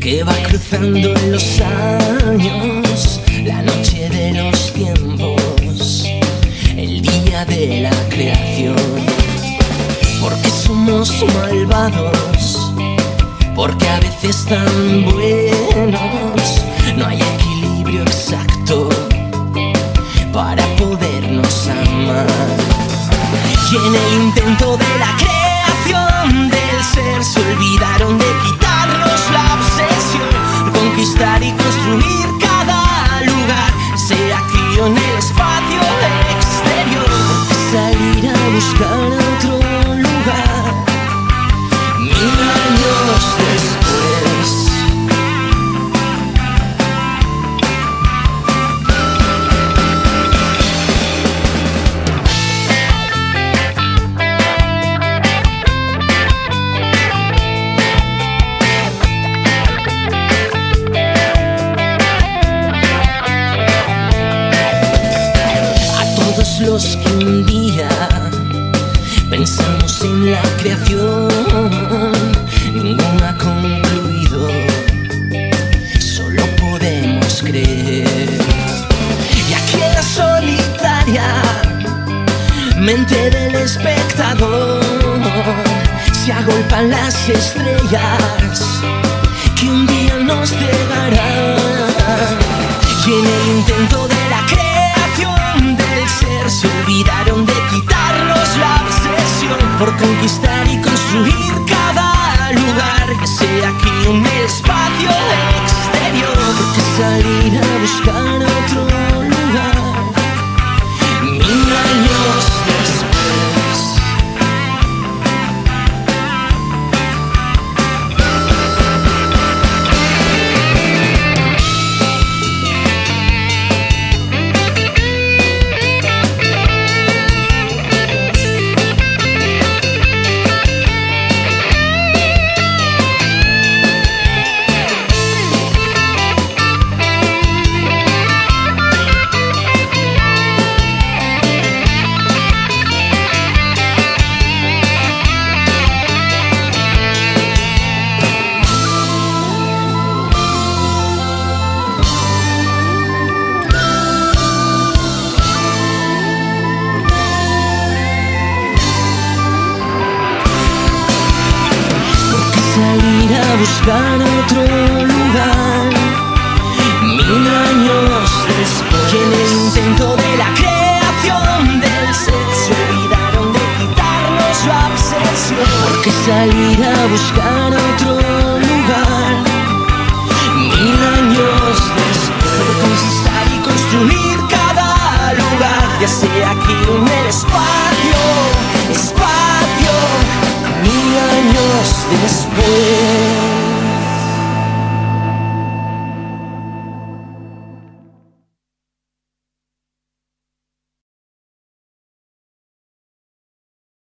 que va cruzando en los años la noche de los tiempos, el día de la creación. Porque somos malvados, porque a veces tan buenos, no hay equilibrio exacto para podernos amar. Y en el intento de la creación del ser se olvidaron los que un día pensamos en la creación, ninguno ha concluido, solo podemos creer. Y aquí en la solitaria mente del espectador se agolpan las estrellas que un día nos cegarán. Y en el intento de buscar otro lugar. Mil años después, en el intento de la creación del ser, se olvidaron de quitarnos la obsesión. Porque salir a buscar otro lugar. Mil años después, de conquistar y construir cada lugar, ya sea aquí o en el espacio, espacio mil años después.